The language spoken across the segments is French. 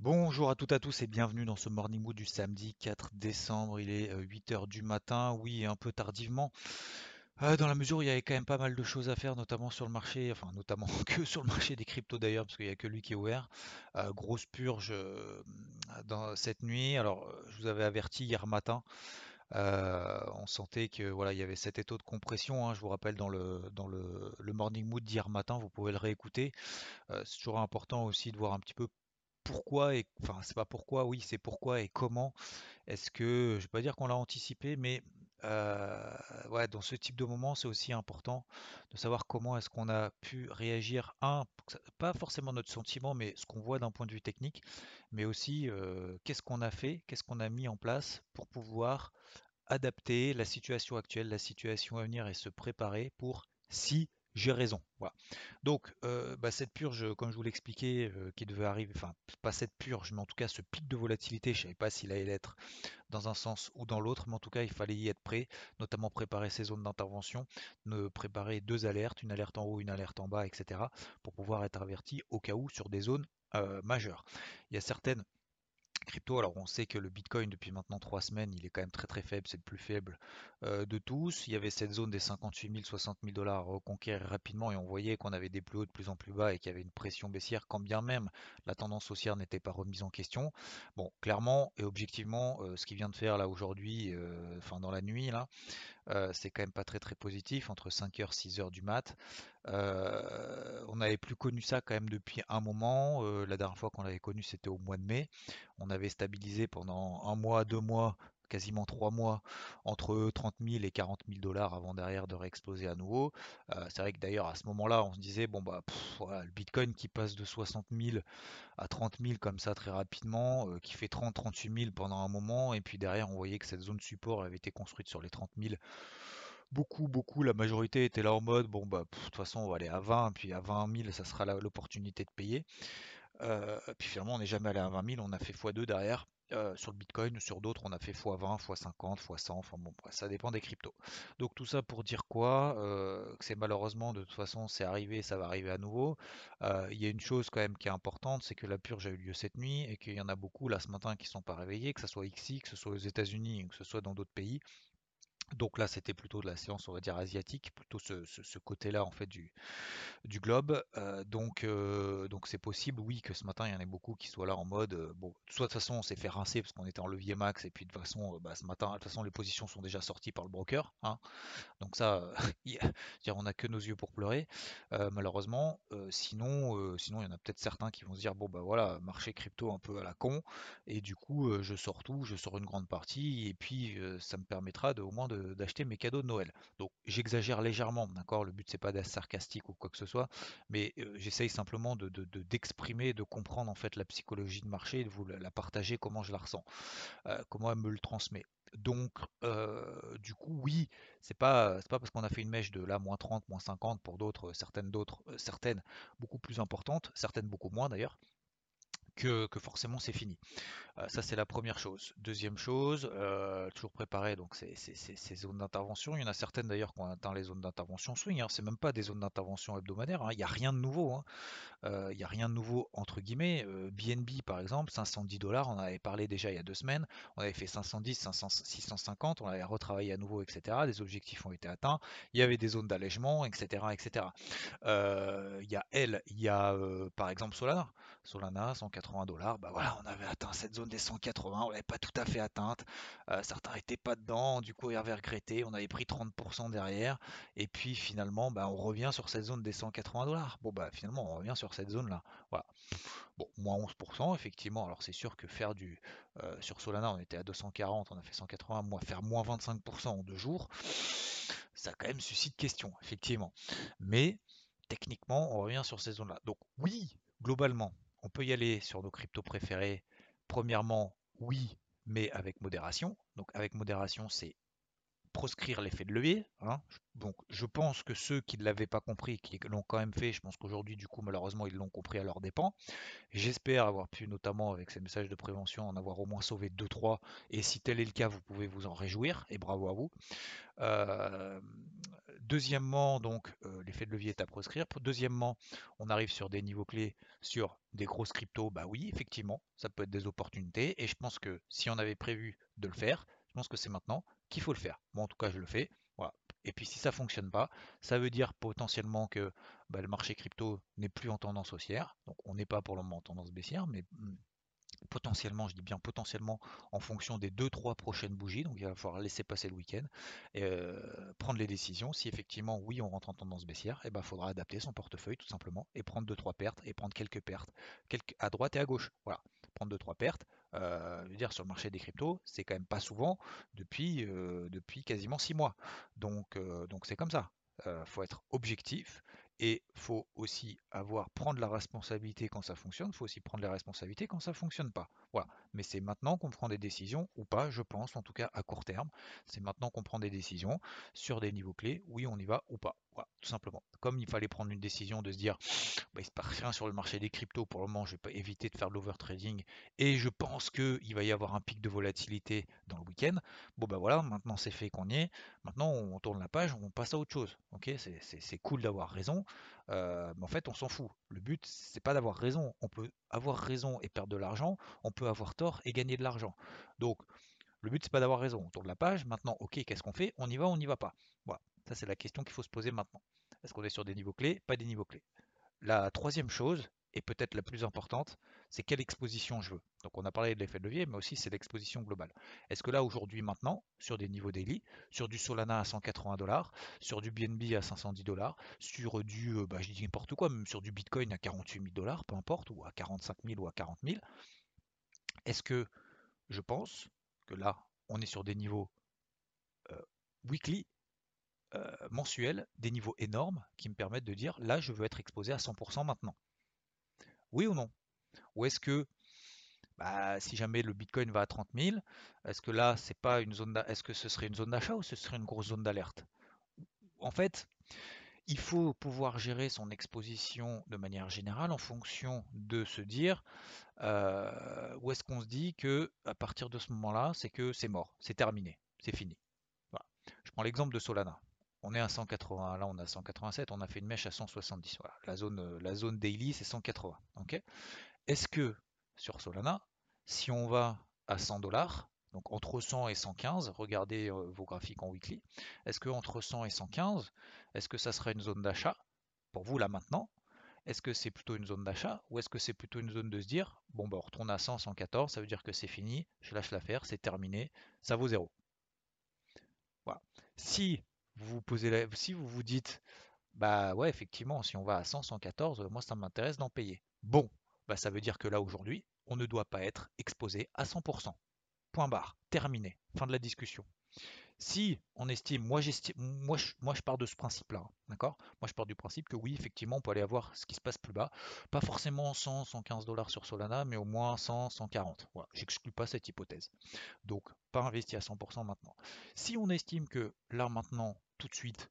Bonjour à toutes et à tous et bienvenue dans ce Morning Mood du samedi 4 décembre. Il est 8h du matin, oui, un peu tardivement. Euh, dans la mesure où il y avait quand même pas mal de choses à faire, notamment sur le marché, enfin notamment que sur le marché des cryptos d'ailleurs, parce qu'il n'y a que lui qui est ouvert. Euh, grosse purge euh, dans cette nuit. Alors, je vous avais averti hier matin. on sentait que voilà, il y avait cet étau de compression. hein, je vous rappelle dans le morning mood d'hier matin, vous pouvez le réécouter. c'est toujours important aussi de voir un petit peu pourquoi et enfin c'est pas pourquoi, oui c'est pourquoi et comment est-ce que je vais pas dire qu'on l'a anticipé, mais euh, ouais, dans ce type de moment, c'est aussi important de savoir comment est-ce qu'on a pu réagir. Un, pas forcément notre sentiment, mais ce qu'on voit d'un point de vue technique, mais aussi euh, qu'est-ce qu'on a fait, qu'est-ce qu'on a mis en place pour pouvoir adapter la situation actuelle, la situation à venir et se préparer pour si j'ai raison. Voilà. Donc, euh, bah, cette purge, comme je vous l'expliquais, euh, qui devait arriver, enfin, pas cette purge, mais en tout cas ce pic de volatilité, je ne savais pas s'il allait être dans un sens ou dans l'autre, mais en tout cas, il fallait y être prêt, notamment préparer ses zones d'intervention, préparer deux alertes, une alerte en haut, une alerte en bas, etc., pour pouvoir être averti au cas où sur des zones euh, majeures. Il y a certaines crypto. Alors on sait que le Bitcoin depuis maintenant trois semaines, il est quand même très très faible, c'est le plus faible euh, de tous. Il y avait cette zone des 58 000, 60 000 dollars reconquérir rapidement et on voyait qu'on avait des plus hauts de plus en plus bas et qu'il y avait une pression baissière quand bien même la tendance haussière n'était pas remise en question. Bon, clairement et objectivement, euh, ce qui vient de faire là aujourd'hui, euh, enfin dans la nuit là, c'est quand même pas très très positif entre 5h 6h du mat. On n'avait plus connu ça quand même depuis un moment. la dernière fois qu'on l'avait connu c'était au mois de mai. On avait stabilisé pendant un mois, deux mois quasiment trois mois entre 30 000 et 40 000 dollars avant derrière de réexploser à nouveau. C'est vrai que d'ailleurs à ce moment-là, on se disait bon bah le Bitcoin qui passe de 60 000 à 30 000 comme ça très rapidement, qui fait 30-38 000 pendant un moment, et puis derrière on voyait que cette zone support avait été construite sur les 30 000 beaucoup, beaucoup, la majorité était là en mode, bon bah de toute façon on va aller à 20, puis à 20 000 ça sera l'opportunité de payer. Euh, puis finalement on n'est jamais allé à 20 000, on a fait x2 derrière. Euh, sur le Bitcoin, sur d'autres, on a fait x20, x50, x100, enfin bon, ça dépend des cryptos. Donc tout ça pour dire quoi? Euh, c'est malheureusement, de toute façon, c'est arrivé, ça va arriver à nouveau. Euh, il y a une chose quand même qui est importante, c'est que la purge a eu lieu cette nuit et qu'il y en a beaucoup là ce matin qui ne sont pas réveillés, que ce soit ici, que ce soit aux États-Unis, que ce soit dans d'autres pays. Donc là, c'était plutôt de la séance, on va dire, asiatique, plutôt ce, côté-là, en fait, du, du globe. Euh, donc, euh, donc c'est possible, oui, que ce matin, il y en ait beaucoup qui soient là en mode, euh, bon, soit de toute façon, on s'est fait rincer parce qu'on était en levier max, et puis de toute façon, bah, ce matin, de toute façon, les positions sont déjà sorties par le broker. Hein. donc ça, on n'a que nos yeux pour pleurer, malheureusement. sinon, sinon, il y en a peut-être certains qui vont se dire, bon, bah voilà, marché crypto un peu à la con, et du coup, je sors tout, je sors une grande partie, et puis ça me permettra de, au moins de d'acheter mes cadeaux de Noël. Donc j'exagère légèrement, d'accord? Le but c'est pas d'être sarcastique ou quoi que ce soit, mais euh, j'essaye simplement de, d'exprimer, de, comprendre en fait la psychologie de marché, de vous la, partager, comment je la ressens, euh, comment elle me le transmet. Donc, euh, du coup, oui, c'est pas, pas parce qu'on a fait une mèche de là, moins 30, moins 50 pour d'autres, certaines d'autres, certaines beaucoup plus importantes, certaines beaucoup moins d'ailleurs, que, forcément c'est fini. Euh, ça c'est la première chose. Deuxième chose, euh, toujours préparer donc ces, zones d'intervention. Il y en a certaines d'ailleurs qui ont atteint les zones d'intervention swing. Hein. C'est même pas des zones d'intervention hebdomadaires. Hein. Il n'y a rien de nouveau. Hein. Euh, il n'y a rien de nouveau entre guillemets. BNB par exemple, 510 dollars. On avait parlé déjà il y a deux semaines. On avait fait 510, 500, 650. On avait retravaillé à nouveau, etc. Des objectifs ont été atteints. Il y avait des zones d'allègement, etc., etc. il y a elle, il y a par exemple Solana. Solana 180 dollars, bah voilà, on avait atteint cette zone des 180, on l'avait pas tout à fait atteinte. Euh, certains n'étaient pas dedans, du coup, il avait regretté, on avait pris 30% derrière, et puis finalement, bah, on revient sur cette zone des 180 dollars. Bon, bah finalement, on revient sur cette zone-là. Voilà. Bon, moins 11%, effectivement. Alors c'est sûr que faire du. Euh, sur Solana, on était à 240, on a fait 180, moins, faire moins 25% en deux jours, ça quand même suscite question, effectivement. Mais techniquement, on revient sur ces zones-là. Donc oui, globalement, on peut y aller sur nos cryptos préférés. Premièrement, oui, mais avec modération. Donc avec modération, c'est proscrire l'effet de levier. Hein. Donc je pense que ceux qui ne l'avaient pas compris, qui l'ont quand même fait, je pense qu'aujourd'hui du coup malheureusement ils l'ont compris à leur dépens. J'espère avoir pu notamment avec ces messages de prévention en avoir au moins sauvé 2-3 et si tel est le cas vous pouvez vous en réjouir et bravo à vous. Euh, deuxièmement donc euh, l'effet de levier est à proscrire. Deuxièmement on arrive sur des niveaux clés sur des grosses cryptos, bah oui effectivement ça peut être des opportunités et je pense que si on avait prévu de le faire, je pense que c'est maintenant qu'il faut le faire. Moi, en tout cas, je le fais. Voilà. Et puis, si ça fonctionne pas, ça veut dire potentiellement que bah, le marché crypto n'est plus en tendance haussière. Donc, on n'est pas pour le moment en tendance baissière, mais hmm, potentiellement, je dis bien potentiellement, en fonction des 2-3 prochaines bougies, donc il va falloir laisser passer le week-end, et euh, prendre les décisions. Si effectivement, oui, on rentre en tendance baissière, il eh ben, faudra adapter son portefeuille tout simplement, et prendre 2-3 pertes, et prendre quelques pertes, à droite et à gauche. Voilà, prendre 2-3 pertes, euh, dire, sur le marché des cryptos, c'est quand même pas souvent depuis, euh, depuis quasiment 6 mois. Donc euh, donc c'est comme ça. Faut être objectif et faut aussi avoir prendre la responsabilité quand ça fonctionne. Faut aussi prendre les responsabilités quand ça fonctionne pas. Voilà. Mais c'est maintenant qu'on prend des décisions ou pas, je pense, en tout cas à court terme. C'est maintenant qu'on prend des décisions sur des niveaux clés. Oui, on y va ou pas. Voilà, tout simplement. Comme il fallait prendre une décision de se dire, bah, il se passe rien sur le marché des cryptos pour le moment, je vais pas éviter de faire de l'overtrading et je pense qu'il va y avoir un pic de volatilité dans le week-end. Bon ben voilà, maintenant c'est fait qu'on y est. Maintenant on tourne la page, on passe à autre chose. Ok, c'est cool d'avoir raison, euh, mais en fait on s'en fout. Le but c'est pas d'avoir raison. On peut avoir raison et perdre de l'argent, on peut avoir tort et gagner de l'argent. Donc le but c'est pas d'avoir raison. On tourne la page. Maintenant, ok, qu'est-ce qu'on fait? On y va, on n'y va pas? Voilà, ça c'est la question qu'il faut se poser maintenant. Est-ce qu'on est sur des niveaux clés? Pas des niveaux clés. La troisième chose, et peut-être la plus importante, c'est quelle exposition je veux. Donc on a parlé de l'effet de levier, mais aussi c'est l'exposition globale. Est-ce que là aujourd'hui maintenant, sur des niveaux daily, sur du Solana à 180 dollars, sur du BNB à 510 dollars, sur du, euh, bah, je dis n'importe quoi, même sur du Bitcoin à 48 000 dollars, peu importe, ou à 45 000 ou à 40 000, est-ce que je pense que là on est sur des niveaux euh, weekly euh, mensuels, des niveaux énormes qui me permettent de dire là je veux être exposé à 100% maintenant. Oui ou non? Ou est-ce que bah, si jamais le Bitcoin va à 30 000, est-ce que là c'est pas une zone est-ce que ce serait une zone d'achat ou ce serait une grosse zone d'alerte? En fait, il faut pouvoir gérer son exposition de manière générale en fonction de se dire euh, où est-ce qu'on se dit que à partir de ce moment-là, c'est que c'est mort, c'est terminé, c'est fini. Je prends l'exemple de Solana on est à 180, là on a 187, on a fait une mèche à 170. Voilà, la zone, euh, la zone daily c'est 180. ok? Est-ce que sur Solana, si on va à 100 dollars, donc entre 100 et 115, regardez euh, vos graphiques en weekly, est-ce que entre 100 et 115, est-ce que ça serait une zone d'achat? Pour vous là maintenant Est-ce que c'est plutôt une zone d'achat ou est-ce que c'est plutôt une zone de se dire bon bah on retourne à 100, 114, ça veut dire que c'est fini, je lâche l'affaire, c'est terminé, ça vaut zéro? Voilà. Si vous posez la... si vous vous dites, bah ouais, effectivement, si on va à 100, 114, moi ça m'intéresse d'en payer. Bon, bah ça veut dire que là aujourd'hui, on ne doit pas être exposé à 100%. Point barre, terminé, fin de la discussion. Si on estime, moi j'estime, moi je, pars de ce principe-là, d'accord? Moi je pars du principe que oui, effectivement, on peut aller avoir ce qui se passe plus bas, pas forcément 100, 115 dollars sur Solana, mais au moins 100, 140. Voilà, j'exclus pas cette hypothèse. Donc, pas investi à 100% maintenant. Si on estime que là maintenant, tout de suite,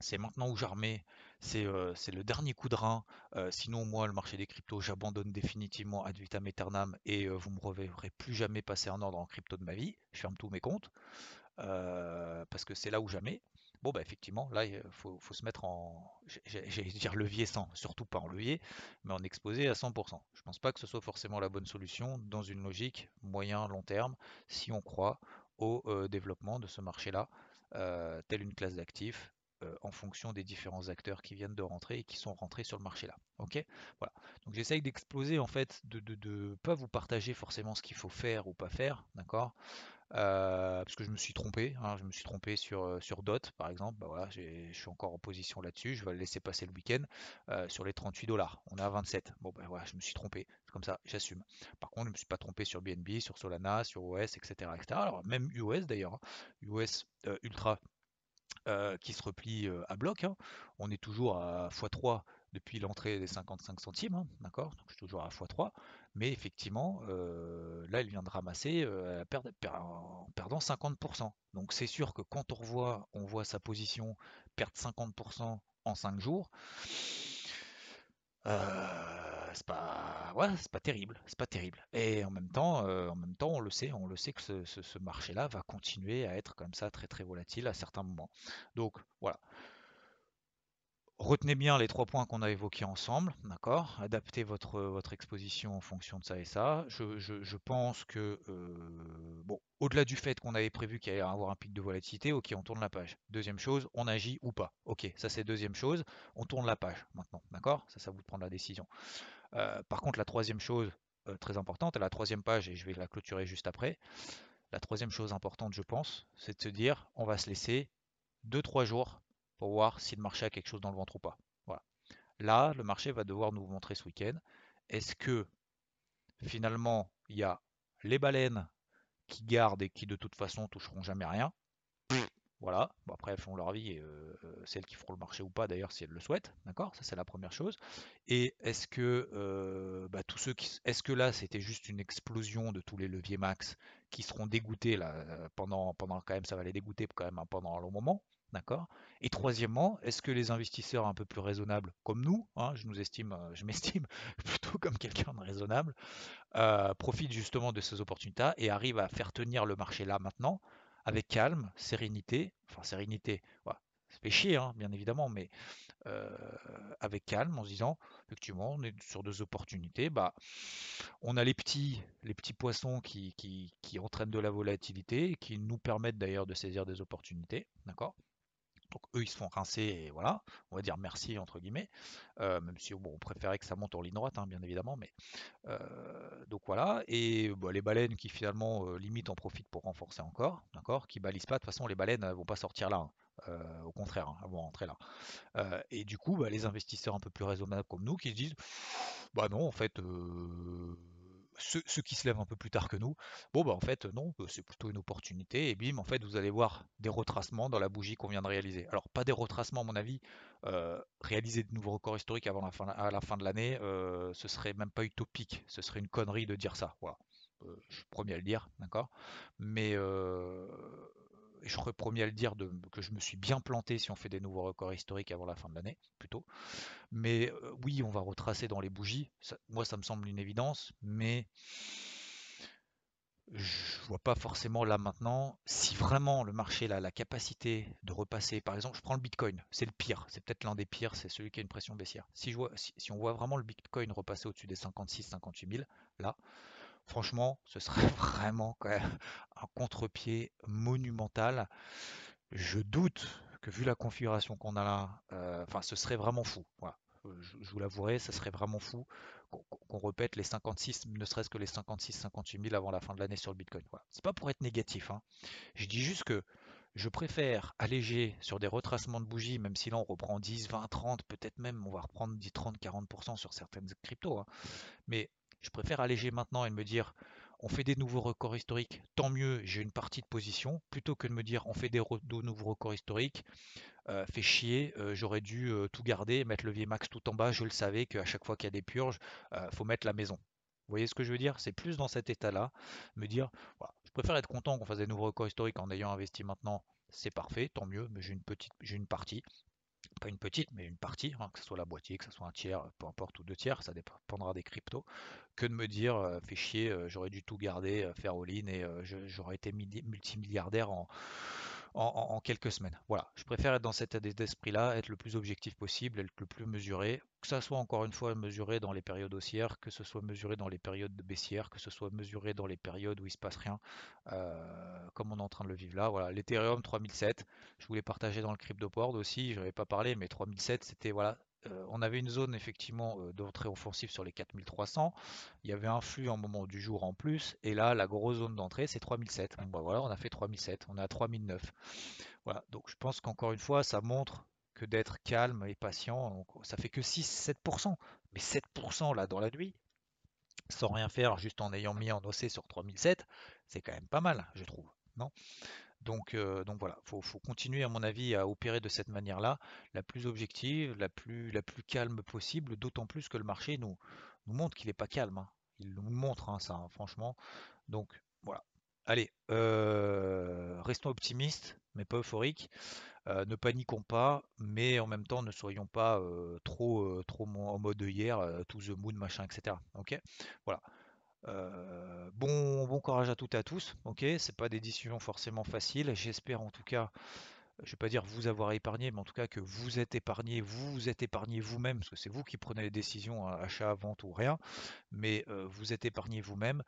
c'est maintenant où j'armais, c'est euh, le dernier coup de rein. Euh, sinon, moi, le marché des cryptos, j'abandonne définitivement ad vitam aeternam et euh, vous me reverrez plus jamais passer un ordre en crypto de ma vie. Je ferme tous mes comptes parce que c'est là où jamais. Bon, bah effectivement, là, il faut, se mettre en, j'allais dire levier sans, surtout pas en levier, mais en exposé à 100%. Je pense pas que ce soit forcément la bonne solution dans une logique moyen-long terme si on croit au développement de ce marché-là telle une classe d'actifs euh, en fonction des différents acteurs qui viennent de rentrer et qui sont rentrés sur le marché là. Ok? Voilà. Donc j'essaye d'exploser en fait, de ne pas vous partager forcément ce qu'il faut faire ou pas faire, d'accord? Euh, parce que je me suis trompé, hein, je me suis trompé sur, euh, sur DOT par exemple, bah voilà, je suis encore en position là-dessus, je vais le laisser passer le week-end euh, sur les 38 dollars, on est à 27, bon ben voilà, je me suis trompé, c'est comme ça, j'assume. Par contre, je ne me suis pas trompé sur BNB, sur Solana, sur OS, etc. etc. Alors même US d'ailleurs, US hein, Ultra qui se replie à bloc. Hein. On est toujours à x3 depuis l'entrée des 55 centimes, hein, d'accord Donc je suis toujours à x3. Mais effectivement, là, il vient de ramasser en perdant 50%. Donc c'est sûr que quand on revoit, on voit sa position perdre 50% en 5 jours, c'est pas, ouais, c'est pas terrible, c'est pas terrible. Et en même temps, en même temps, on le sait, on le sait que ce, ce marché-là va continuer à être comme ça très très volatile à certains moments. Donc voilà, Retenez bien les trois points qu'on a évoqués ensemble, d'accord? Adaptez votre, exposition en fonction de ça et ça. Je, pense que, euh, bon, au-delà du fait qu'on avait prévu qu'il allait y avoir un pic de volatilité, ok, on tourne la page. Deuxième chose, on agit ou pas. Ok, ça c'est deuxième chose, on tourne la page maintenant, d'accord? Ça, ça vous de prendre la décision. Euh, par contre, la troisième chose euh, très importante, la troisième page, et je vais la clôturer juste après, la troisième chose importante, je pense, c'est de se dire, on va se laisser 2-3 jours pour voir si le marché a quelque chose dans le ventre ou pas. Voilà. Là, le marché va devoir nous montrer ce week-end. Est-ce que finalement, il y a les baleines qui gardent et qui de toute façon toucheront jamais rien? Voilà, bon, après elles font leur vie, et, euh, euh, celles qui feront le marché ou pas d'ailleurs si elles le souhaitent, d'accord? Ça c'est la première chose. Et est-ce que euh, bah, tous ceux qui, est-ce que là c'était juste une explosion de tous les leviers max qui seront dégoûtés là pendant, pendant quand même ça va les dégoûter quand même hein, pendant un long moment, D'accord? Et troisièmement, est-ce que les investisseurs un peu plus raisonnables comme nous, hein, je nous estime, euh, je m'estime plutôt comme quelqu'un de raisonnable, euh, profitent justement de ces opportunités et arrivent à faire tenir le marché là maintenant avec calme, sérénité, enfin sérénité, ça fait chier hein, bien évidemment, mais euh, avec calme en se disant effectivement on est sur deux opportunités, bah on a les petits, les petits poissons qui, qui, qui entraînent de la volatilité et qui nous permettent d'ailleurs de saisir des opportunités, d'accord? Donc eux, ils se font rincer et voilà, on va dire merci entre guillemets, euh, même si bon, on préférait que ça monte en ligne droite, hein, bien évidemment, mais euh, donc voilà. Et bah, les baleines qui finalement euh, limite en profitent pour renforcer encore, d'accord, qui balisent pas. De toute façon, les baleines ne vont pas sortir là, hein, au contraire, hein, elles vont rentrer là. et du coup, bah, les investisseurs un peu plus raisonnables comme nous qui se disent, bah non, en fait ceux, qui se lèvent un peu plus tard que nous, bon bah en fait non, euh, c'est plutôt une opportunité et bim en fait vous allez voir des retracements dans la bougie qu'on vient de réaliser. Alors pas des retracements à mon avis, euh, réaliser de nouveaux records historiques avant la fin, à la fin de l'année, euh, ce serait même pas utopique, ce serait une connerie de dire ça. Voilà, je suis premier à le dire, d'accord, mais je serais premier à le dire que je me suis bien planté si on fait des nouveaux records historiques avant la fin de l'année, plutôt. Mais euh, oui, on va retracer dans les bougies. moi, ça me semble une évidence, mais je vois pas forcément là maintenant si vraiment le marché a la capacité de repasser. Par exemple, je prends le Bitcoin, c'est le pire, c'est peut-être l'un des pires, c'est celui qui a une pression baissière. Si, je vois, si, on voit vraiment le Bitcoin repasser au-dessus des 56-58 000, là, Franchement, ce serait vraiment quand même un contre-pied monumental. Je doute que vu la configuration qu'on a là, euh, ce serait vraiment fou. Euh, je, vous l'avouerai, ce serait vraiment fou qu'on répète les 56, ne serait-ce que les 56-58 000 avant la fin de l'année sur le Bitcoin. Voilà. C'est pas pour être négatif. Hein. Je dis juste que je préfère alléger sur des retracements de bougies, même si là on reprend 10, 20, 30, peut-être même on va reprendre 10, 30, 40% sur certaines cryptos. Hein. Mais je préfère alléger maintenant et me dire on fait des nouveaux records historiques, tant mieux, j'ai une partie de position, plutôt que de me dire on fait des, nouveaux records historiques, euh, fait chier, euh, j'aurais dû euh, tout garder, mettre le levier max tout en bas, je le savais qu'à chaque fois qu'il y a des purges, faut mettre la maison. Vous voyez ce que je veux dire? C'est plus dans cet état-là, me dire, je préfère être content qu'on fasse des nouveaux records historiques en ayant investi maintenant, c'est parfait, tant mieux, mais j'ai une j'ai une partie pas une petite, mais une partie, hein, que ce soit la boîtier, que ce soit un tiers, peu importe, ou deux tiers, ça dépendra des cryptos, que de me dire, euh, fait chier, euh, j'aurais dû tout garder, euh, faire all-in, et j'aurais été multimilliardaire en, en, quelques semaines. Voilà, je préfère être dans cet état d'esprit-là, être le plus objectif possible, être le plus mesuré, que ça soit encore une fois mesuré dans les périodes haussières, que ce soit mesuré dans les périodes baissières, que ce soit mesuré dans les périodes où il se passe rien, euh, comme on est en train de le vivre là. Voilà, l'Ethereum 3007, je voulais partager dans le CryptoPort aussi, je n'avais pas parlé, mais 3007 c'était voilà on avait une zone effectivement euh, d'entrée offensive sur les 4300. Il y avait un flux en moment du jour en plus. Et là, la grosse zone d'entrée, c'est 3007. Bon, bah, voilà, on a fait 3007. On est à 3009. Voilà. Donc je pense qu'encore une fois, ça montre que d'être calme et patient, ça fait que 6-7%. Mais 7% là dans la nuit, sans rien faire, juste en ayant mis en OC sur 3007, c'est quand même pas mal, je trouve. Non? Donc, euh, donc voilà, il faut, continuer à mon avis à opérer de cette manière-là, la plus objective, la plus, calme possible, d'autant plus que le marché nous, nous montre qu'il n'est pas calme. Hein. Il nous montre hein, ça, hein, franchement. Donc voilà. Allez, euh, restons optimistes, mais pas euphoriques. Euh, ne paniquons pas, mais en même temps ne soyons pas trop, trop en mode hier, to the moon, machin, etc. Ok? Voilà. Bon, bon courage à toutes et à tous. Ok, c'est pas des décisions forcément faciles. J'espère en tout cas, je vais pas dire vous avoir épargné, mais en tout cas que vous êtes épargné, vous, êtes épargné vous-même, parce que c'est vous qui prenez les décisions, achat, vente ou rien, mais vous êtes épargné vous-même.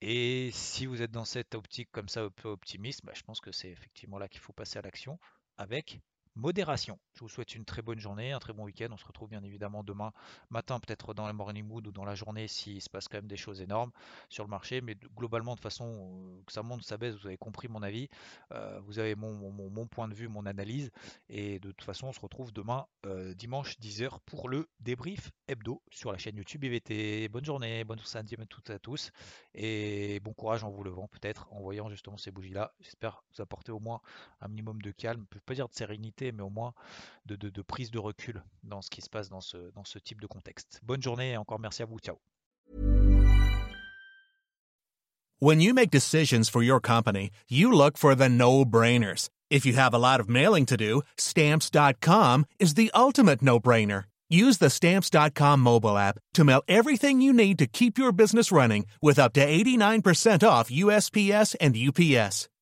Et si vous êtes dans cette optique comme ça, un peu optimiste, bah, je pense que c'est effectivement là qu'il faut passer à l'action avec modération. Je vous souhaite une très bonne journée, un très bon week-end. On se retrouve bien évidemment demain matin, peut-être dans la morning mood ou dans la journée s'il se passe quand même des choses énormes sur le marché. Mais globalement, de façon euh, que ça monte, ça baisse, vous avez compris mon avis. Euh, vous avez mon, point de vue, mon analyse. Et de toute façon, on se retrouve demain, euh, dimanche 10h, pour le débrief hebdo sur la chaîne YouTube IVT. Bonne journée, bonne samedi à toutes et à tous. Et bon courage en vous levant, peut-être, en voyant justement ces bougies-là. J'espère vous apporter au moins un minimum de calme. Je ne pas dire de sérénité mais au moins de, de, de, prise de recul dans ce qui se passe dans ce, dans ce type de contexte. Bonne journée et encore merci à vous. Ciao. When you make decisions for your company, you look for the no-brainers. If you have a lot of mailing to do, stamps.com is the ultimate no-brainer. Use the stamps.com mobile app to mail everything you need to keep your business running with up to 89% off USPS and UPS.